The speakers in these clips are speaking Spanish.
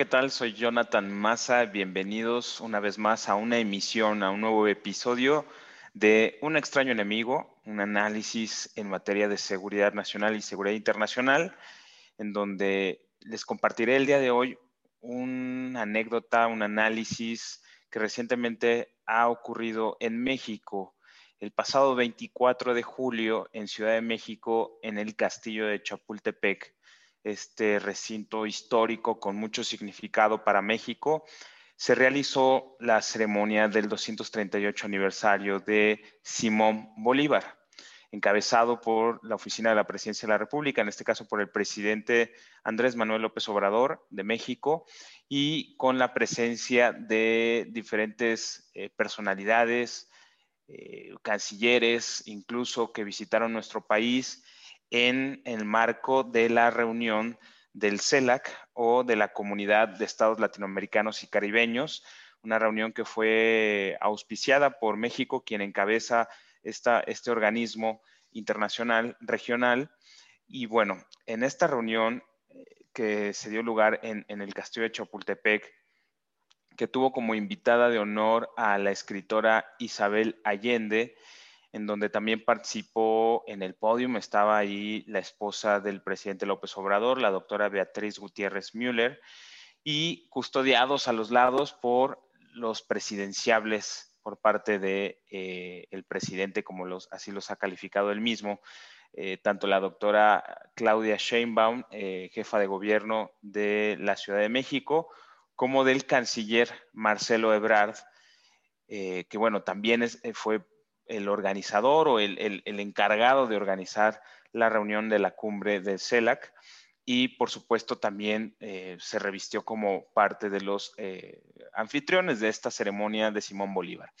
¿qué tal? Soy Jonathan Massa. Bienvenidos una vez más a una emisión, a un nuevo episodio de Un extraño enemigo, un análisis en materia de seguridad nacional y seguridad internacional, en donde les compartiré el día de hoy una anécdota, un análisis que recientemente ha ocurrido en México. El pasado 24 de julio en Ciudad de México, en el castillo de Chapultepec, este recinto histórico con mucho significado para México, se realizó la ceremonia del 238 aniversario de Simón Bolívar, encabezado por la Oficina de la Presidencia de la República, en este caso por el presidente Andrés Manuel López Obrador de México, y con la presencia de diferentes eh, personalidades, eh, cancilleres, incluso que visitaron nuestro país en el marco de la reunión del CELAC o de la Comunidad de Estados Latinoamericanos y Caribeños, una reunión que fue auspiciada por México, quien encabeza esta, este organismo internacional, regional. Y bueno, en esta reunión eh, que se dio lugar en, en el castillo de Chapultepec, que tuvo como invitada de honor a la escritora Isabel Allende, en donde también participó en el podium, estaba ahí la esposa del presidente López Obrador, la doctora Beatriz Gutiérrez Müller, y custodiados a los lados por los presidenciables por parte del de, eh, presidente, como los, así los ha calificado él mismo, eh, tanto la doctora Claudia Sheinbaum, eh, jefa de gobierno de la Ciudad de México, como del canciller Marcelo Ebrard, que bueno, también fue el organizador o el, encargado de organizar la reunión de la cumbre del CELAC y por supuesto también eh, se revistió como parte de los eh, anfitriones de esta ceremonia de Simón Bolívar.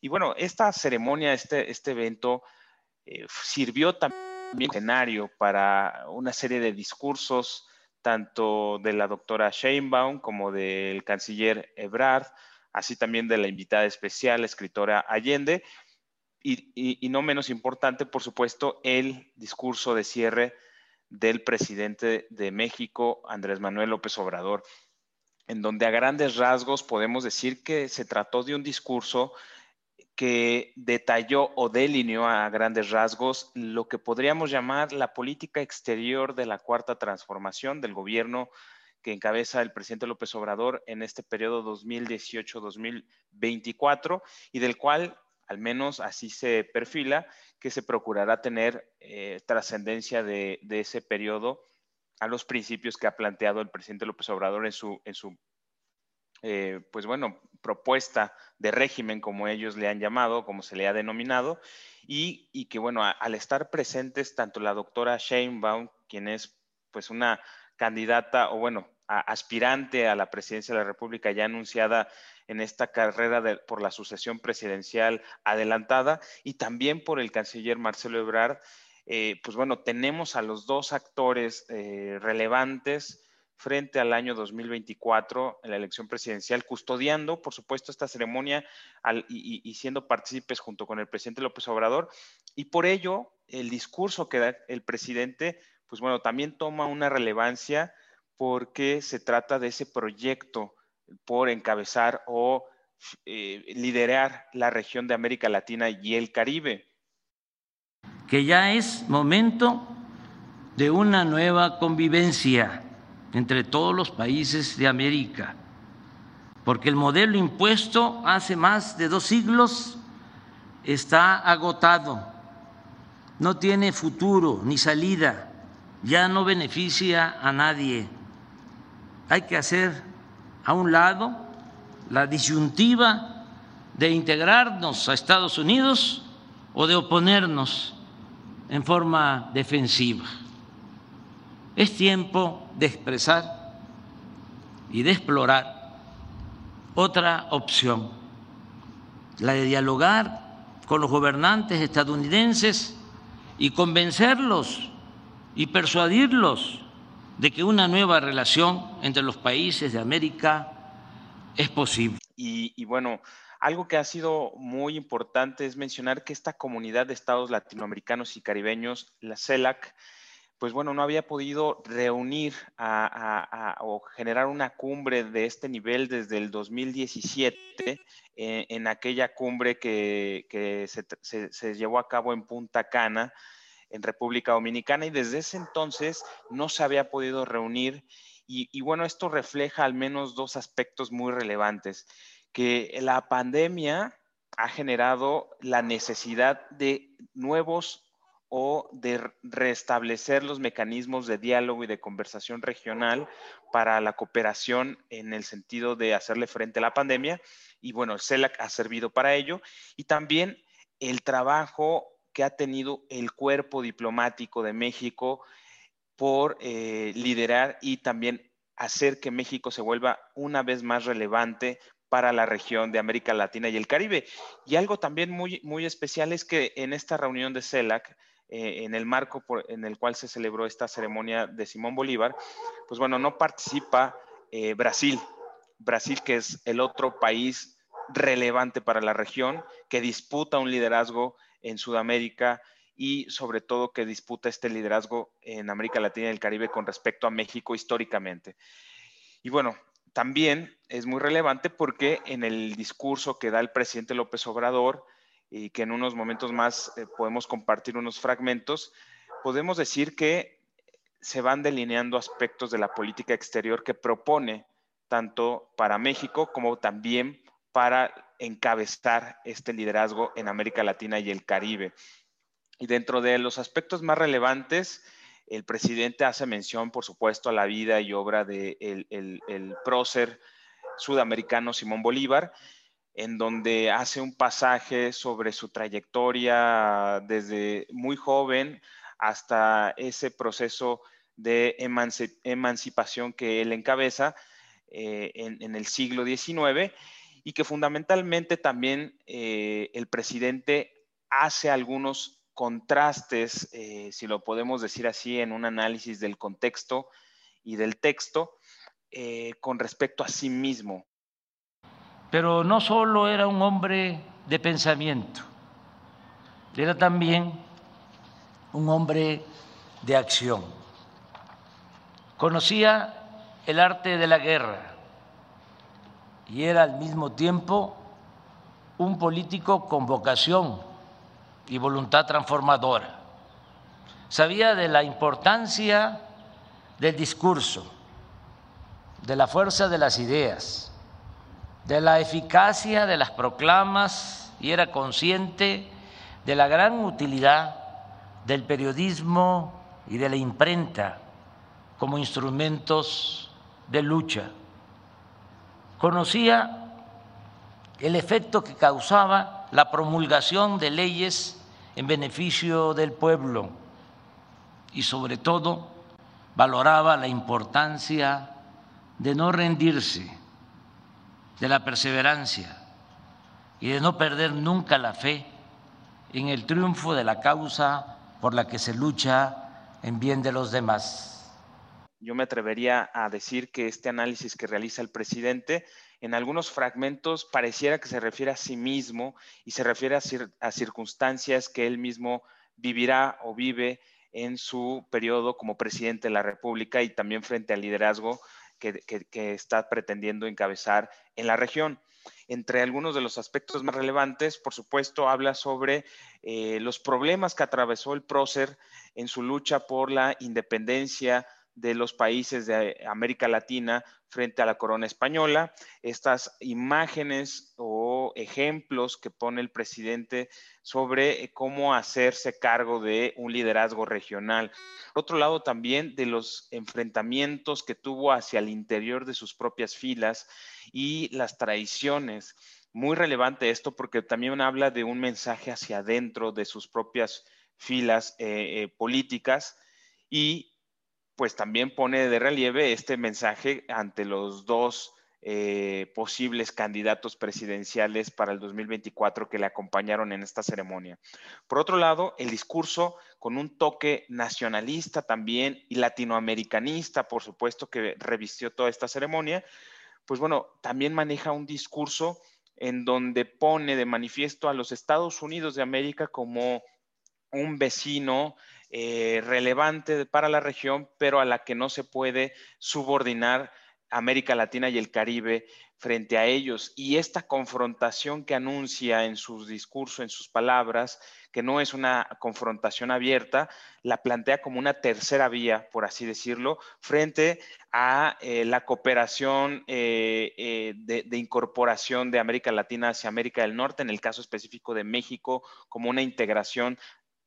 Y bueno, esta ceremonia, este, este evento eh, sirvió también escenario para una serie de discursos tanto de la doctora Sheinbaum como del canciller Ebrard, así también de la invitada especial, escritora Allende, y, no menos importante, por supuesto, el discurso de cierre del presidente de México, Andrés Manuel López Obrador, en donde a grandes rasgos podemos decir que se trató de un discurso que detalló o delineó a grandes rasgos lo que podríamos llamar la política exterior de la cuarta transformación del gobierno que encabeza el presidente López Obrador en este periodo 2018-2024 y del cual al menos así se perfila, que se procurará tener eh, trascendencia de, ese periodo a los principios que ha planteado el presidente López Obrador en su, en su eh, pues bueno, propuesta de régimen, como ellos le han llamado, como se le ha denominado, y, que bueno, al estar presentes tanto la doctora Sheinbaum, quien es pues una candidata, o bueno, aspirante a la presidencia de la República ya anunciada en esta carrera por la sucesión presidencial adelantada y también por el canciller Marcelo Ebrard, eh, pues bueno, tenemos a los dos actores eh, relevantes frente al año 2024 en la elección presidencial, custodiando, por supuesto, esta ceremonia y, siendo partícipes junto con el presidente López Obrador. Y por ello, el discurso que da el presidente, pues bueno, también toma una relevancia porque se trata de ese proyecto por encabezar o eh, liderar la región de América Latina y el Caribe. Que ya es momento de una nueva convivencia entre todos los países de América, porque el modelo impuesto hace más de dos siglos está agotado, no tiene futuro ni salida, ya no beneficia a nadie. Hay que hacer a un lado la disyuntiva de integrarnos a Estados Unidos o de oponernos en forma defensiva. Es tiempo de expresar y de explorar otra opción, la de dialogar con los gobernantes estadounidenses y convencerlos y persuadirlos de que una nueva relación entre los países de América es posible. Y, bueno, algo que ha sido muy importante es mencionar que esta comunidad de estados latinoamericanos y caribeños, la CELAC, pues bueno, no había podido reunir o generar una cumbre de este nivel desde el 2017, eh, en aquella cumbre que, se, llevó a cabo en Punta Cana, en República Dominicana, y desde ese entonces no se había podido reunir. y bueno, esto refleja al menos dos aspectos muy relevantes, que la pandemia ha generado la necesidad de nuevos o de restablecer los mecanismos de diálogo y de conversación regional para la cooperación en el sentido de hacerle frente a la pandemia. Y bueno, el CELAC ha servido para ello. Y también el trabajo que ha tenido el cuerpo diplomático de México por eh, liderar y también hacer que México se vuelva una vez más relevante para la región de América Latina y el Caribe. Y algo también muy, muy especial es que en esta reunión de CELAC, eh, en el marco en el cual se celebró esta ceremonia de Simón Bolívar, pues bueno, no participa eh, Brasil. Brasil, que es el otro país relevante para la región, que disputa un liderazgo en Sudamérica y sobre todo que disputa este liderazgo en América Latina y el Caribe con respecto a México históricamente. Y bueno, también es muy relevante porque en el discurso que da el presidente López Obrador, y que en unos momentos más eh, podemos compartir unos fragmentos, podemos decir que se van delineando aspectos de la política exterior que propone tanto para México como también para encabezar este liderazgo en América Latina y el Caribe. Y dentro de los aspectos más relevantes, el presidente hace mención, por supuesto, a la vida y obra del de el, prócer sudamericano Simón Bolívar, en donde hace un pasaje sobre su trayectoria desde muy joven hasta ese proceso de emancipación que él encabeza eh, en, el siglo XIX y que fundamentalmente también eh, el presidente hace algunos contrastes, eh, si lo podemos decir así, en un análisis del contexto y del texto eh, con respecto a sí mismo. Pero no solo era un hombre de pensamiento, era también un hombre de acción. Conocía el arte de la guerra y era al mismo tiempo un político con vocación y voluntad transformadora. Sabía de la importancia del discurso, de la fuerza de las ideas, de la eficacia de las proclamas y era consciente de la gran utilidad del periodismo y de la imprenta como instrumentos de lucha. Conocía el efecto que causaba la promulgación de leyes en beneficio del pueblo y sobre todo valoraba la importancia de no rendirse, de la perseverancia y de no perder nunca la fe en el triunfo de la causa por la que se lucha en bien de los demás. Yo me atrevería a decir que este análisis que realiza el presidente en algunos fragmentos pareciera que se refiere a sí mismo y se refiere a, circunstancias que él mismo vivirá o vive en su periodo como presidente de la República y también frente al liderazgo que, está pretendiendo encabezar en la región. Entre algunos de los aspectos más relevantes, por supuesto, habla sobre eh, los problemas que atravesó el prócer en su lucha por la independencia de los países de América Latina frente a la corona española, estas imágenes o ejemplos que pone el presidente sobre cómo hacerse cargo de un liderazgo regional. Por otro lado, también de los enfrentamientos que tuvo hacia el interior de sus propias filas y las traiciones. Muy relevante esto porque también habla de un mensaje hacia adentro de sus propias filas eh, eh, políticas y pues también pone de relieve este mensaje ante los dos eh, posibles candidatos presidenciales para el 2024 que le acompañaron en esta ceremonia. Por otro lado, el discurso con un toque nacionalista también y latinoamericanista, por supuesto, que revistió toda esta ceremonia, pues bueno, también maneja un discurso en donde pone de manifiesto a los Estados Unidos de América como un vecino eh, relevante para la región, pero a la que no se puede subordinar América Latina y el Caribe frente a ellos. Y esta confrontación que anuncia en sus discursos, en sus palabras, que no es una confrontación abierta, la plantea como una tercera vía, por así decirlo, frente a eh, la cooperación eh, de, de, incorporación de América Latina hacia América del Norte, en el caso específico de México, como una integración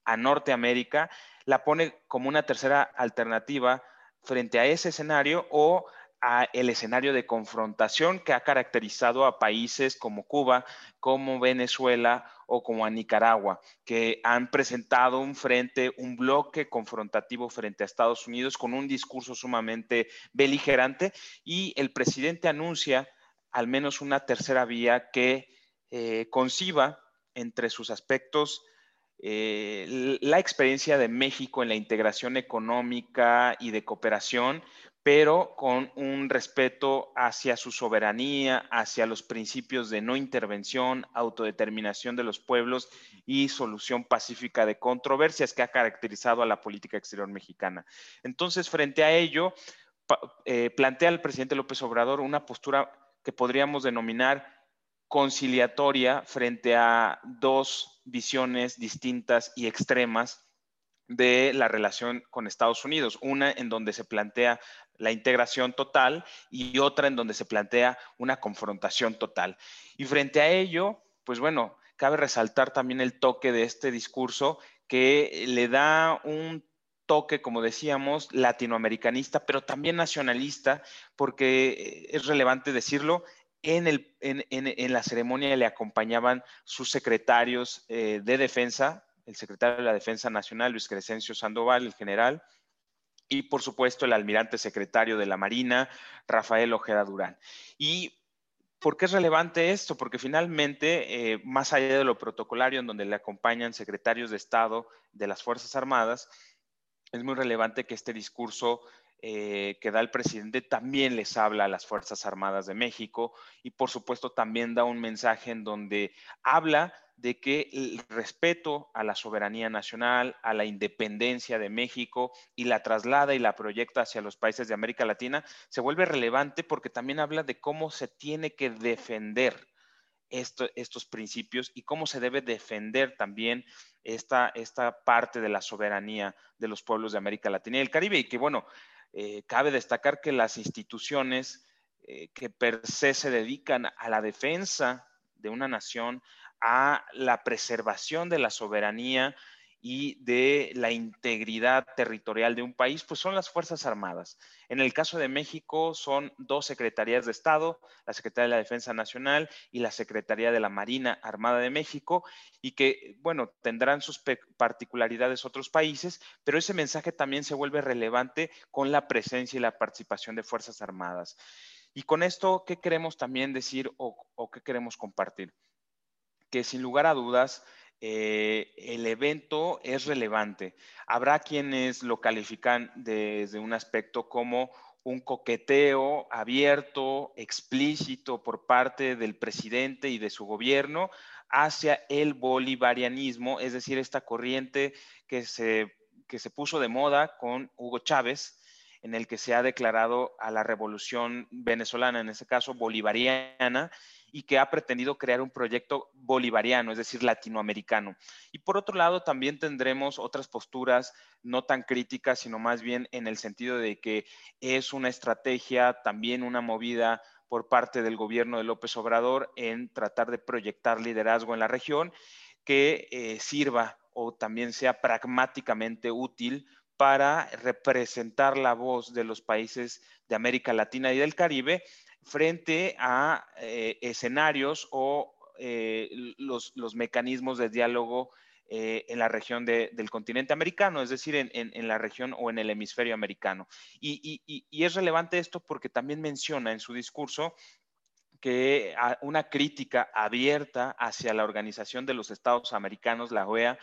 a Norteamérica, la pone como una tercera alternativa frente a ese escenario o a el escenario de confrontación que ha caracterizado a países como Cuba, como Venezuela o como a Nicaragua, que han presentado un frente, un bloque confrontativo frente a Estados Unidos con un discurso sumamente beligerante y el presidente anuncia al menos una tercera vía que eh, conciba entre sus aspectos eh, la experiencia de México en la integración económica y de cooperación, pero con un respeto hacia su soberanía, hacia los principios de no intervención, autodeterminación de los pueblos y solución pacífica de controversias que ha caracterizado a la política exterior mexicana. Entonces, frente a ello, eh, plantea el presidente López Obrador una postura que podríamos denominar conciliatoria frente a dos visiones distintas y extremas de la relación con Estados Unidos. Una en donde se plantea la integración total y otra en donde se plantea una confrontación total. Y frente a ello, pues bueno, cabe resaltar también el toque de este discurso que le da un toque, como decíamos, latinoamericanista, pero también nacionalista, porque es relevante decirlo, en, la ceremonia le acompañaban sus secretarios eh, de defensa, el secretario de la Defensa Nacional, Luis Crescencio Sandoval, el general, y por supuesto el almirante secretario de la Marina, Rafael Ojeda Durán. ¿Y por qué es relevante esto? Porque finalmente, eh, más allá de lo protocolario, en donde le acompañan secretarios de Estado de las Fuerzas Armadas, es muy relevante que este discurso eh, que da el presidente también les habla a las Fuerzas Armadas de México y por supuesto también da un mensaje en donde habla de que el respeto a la soberanía nacional, a la independencia de México y la traslada y la proyecta hacia los países de América Latina se vuelve relevante porque también habla de cómo se tiene que defender estos principios y cómo se debe defender también esta, esta parte de la soberanía de los pueblos de América Latina y el Caribe. Y que bueno, eh, cabe destacar que las instituciones eh, que per se se dedican a la defensa de una nación, a la preservación de la soberanía y de la integridad territorial de un país, pues son las Fuerzas Armadas. En el caso de México son dos secretarías de Estado, la Secretaría de la Defensa Nacional y la Secretaría de la Marina Armada de México, y que, bueno, tendrán sus particularidades otros países, pero ese mensaje también se vuelve relevante con la presencia y la participación de Fuerzas Armadas. Y con esto, ¿qué queremos también decir o, o qué queremos compartir? Que sin lugar a dudas, eh, el evento es relevante. Habrá quienes lo califican desde un aspecto como un coqueteo abierto, explícito por parte del presidente y de su gobierno hacia el bolivarianismo, es decir, esta corriente que se, que se puso de moda con Hugo Chávez, en el que se ha declarado a la revolución venezolana, en ese caso bolivariana, y que ha pretendido crear un proyecto bolivariano, es decir, latinoamericano. Y por otro lado, también tendremos otras posturas no tan críticas, sino más bien en el sentido de que es una estrategia, también una movida por parte del gobierno de López Obrador en tratar de proyectar liderazgo en la región que eh, sirva o también sea pragmáticamente útil para representar la voz de los países de América Latina y del Caribe frente a eh, escenarios o eh, los, mecanismos de diálogo eh, en la región del continente americano, es decir, en, la región o en el hemisferio americano. Y, es relevante esto porque también menciona en su discurso que una crítica abierta hacia la Organización de los Estados Americanos, la OEA.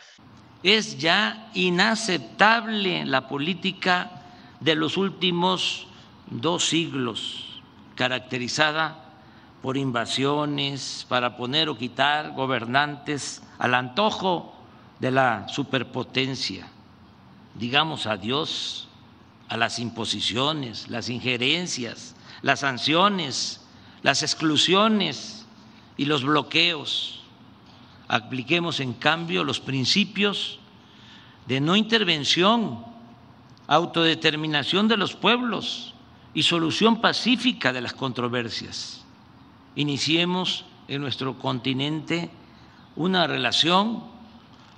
Es ya inaceptable la política de los últimos dos siglos caracterizada por invasiones, para poner o quitar gobernantes al antojo de la superpotencia. digamos adiós a las imposiciones, las injerencias, las sanciones, las exclusiones y los bloqueos. Apliquemos en cambio los principios de no intervención, autodeterminación de los pueblos y solución pacífica de las controversias. Iniciemos en nuestro continente una relación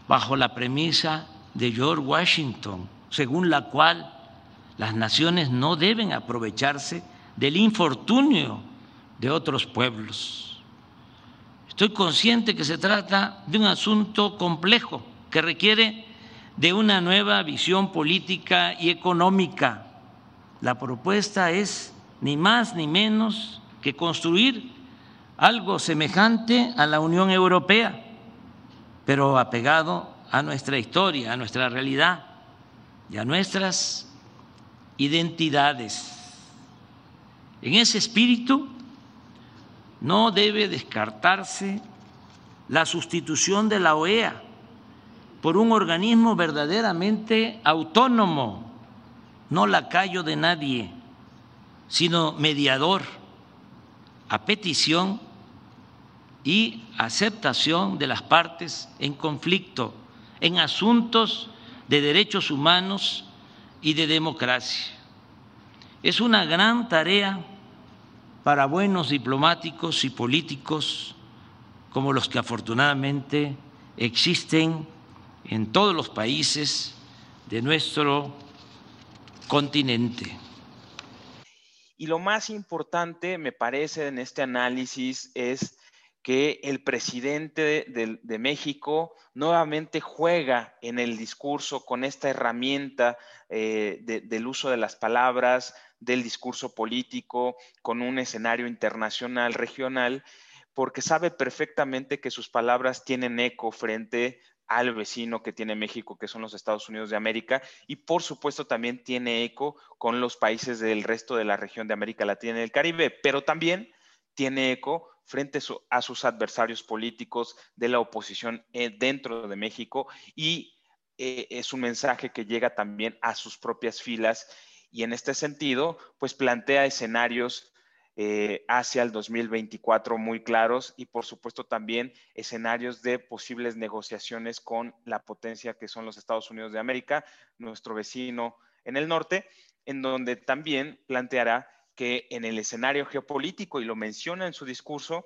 bajo la premisa de George Washington, según la cual las naciones no deben aprovecharse del infortunio de otros pueblos. Estoy consciente que se trata de un asunto complejo que requiere de una nueva visión política y económica. La propuesta es ni más ni menos que construir algo semejante a la Unión Europea, pero apegado a nuestra historia, a nuestra realidad y a nuestras identidades. En ese espíritu no debe descartarse la sustitución de la OEA por un organismo verdaderamente autónomo, no lacayo de nadie, sino mediador, a petición y aceptación de las partes en conflicto en asuntos de derechos humanos y de democracia. Es una gran tarea para buenos diplomáticos y políticos como los que afortunadamente existen en todos los países de nuestro continente. Y lo más importante, me parece, en este análisis es que el presidente de, México nuevamente juega en el discurso con esta herramienta eh, del uso de las palabras, del discurso político, con un escenario internacional, regional, porque sabe perfectamente que sus palabras tienen eco frente al vecino que tiene México, que son los Estados Unidos de América, y por supuesto también tiene eco con los países del resto de la región de América Latina y el Caribe, pero también tiene eco frente a sus adversarios políticos de la oposición eh, dentro de México y eh, es un mensaje que llega también a sus propias filas y en este sentido, pues plantea escenarios eh, hacia el 2024 muy claros y por supuesto también escenarios de posibles negociaciones con la potencia que son los Estados Unidos de América, nuestro vecino en el norte, en donde también planteará que en el escenario geopolítico, y lo menciona en su discurso,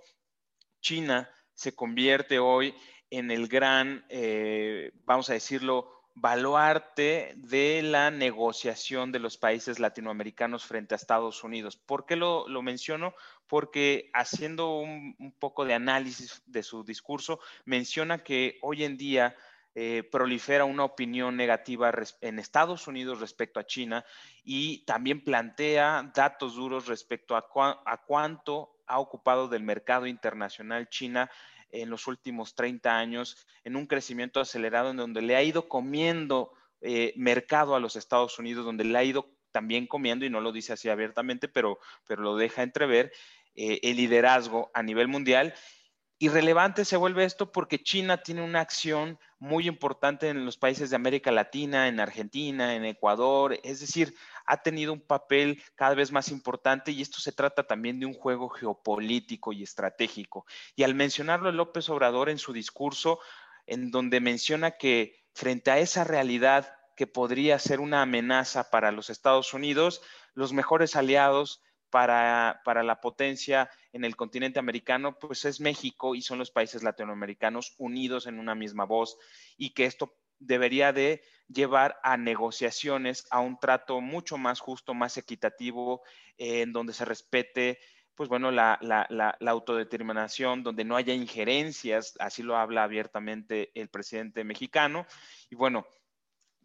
China se convierte hoy en el gran, eh, vamos a decirlo, baluarte de la negociación de los países latinoamericanos frente a Estados Unidos. ¿Por qué lo, menciono? Porque haciendo un, poco de análisis de su discurso, menciona que hoy en día eh, prolifera una opinión negativa en Estados Unidos respecto a China y también plantea datos duros respecto a, a cuánto ha ocupado del mercado internacional China en los últimos 30 años en un crecimiento acelerado en donde le ha ido comiendo eh, mercado a los Estados Unidos, donde le ha ido también comiendo, y no lo dice así abiertamente, pero, pero lo deja entrever, eh, el liderazgo a nivel mundial. Y relevante se vuelve esto porque China tiene una acción muy importante en los países de América Latina, en Argentina, en Ecuador, es decir, ha tenido un papel cada vez más importante y esto se trata también de un juego geopolítico y estratégico. Y al mencionarlo López Obrador en su discurso, en donde menciona que frente a esa realidad que podría ser una amenaza para los Estados Unidos, los mejores aliados para, para, la potencia en el continente americano, pues es México y son los países latinoamericanos unidos en una misma voz y que esto debería de llevar a negociaciones, a un trato mucho más justo, más equitativo, en donde se respete pues bueno, la, autodeterminación, donde no haya injerencias, así lo habla abiertamente el presidente mexicano. Y bueno,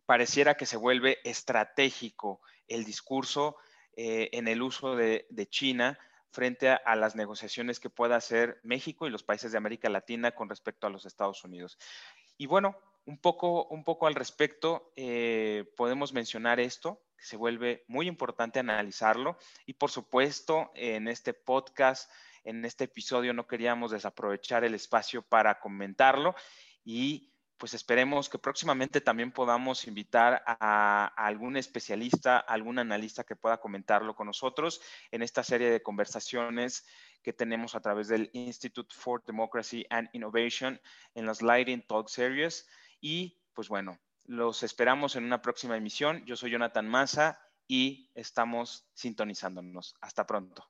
pareciera que se vuelve estratégico el discurso eh, en el uso de, China frente a, las negociaciones que pueda hacer México y los países de América Latina con respecto a los Estados Unidos. Y bueno, un poco, un poco al respecto, eh, podemos mencionar esto, que se vuelve muy importante analizarlo. Y por supuesto, en este podcast, en este episodio, no queríamos desaprovechar el espacio para comentarlo y pues esperemos que próximamente también podamos invitar a, algún especialista, algún analista que pueda comentarlo con nosotros en esta serie de conversaciones que tenemos a través del Institute for Democracy and Innovation en las Lighting Talk Series. Y pues bueno, los esperamos en una próxima emisión. Yo soy Jonathan Massa y estamos sintonizándonos. Hasta pronto.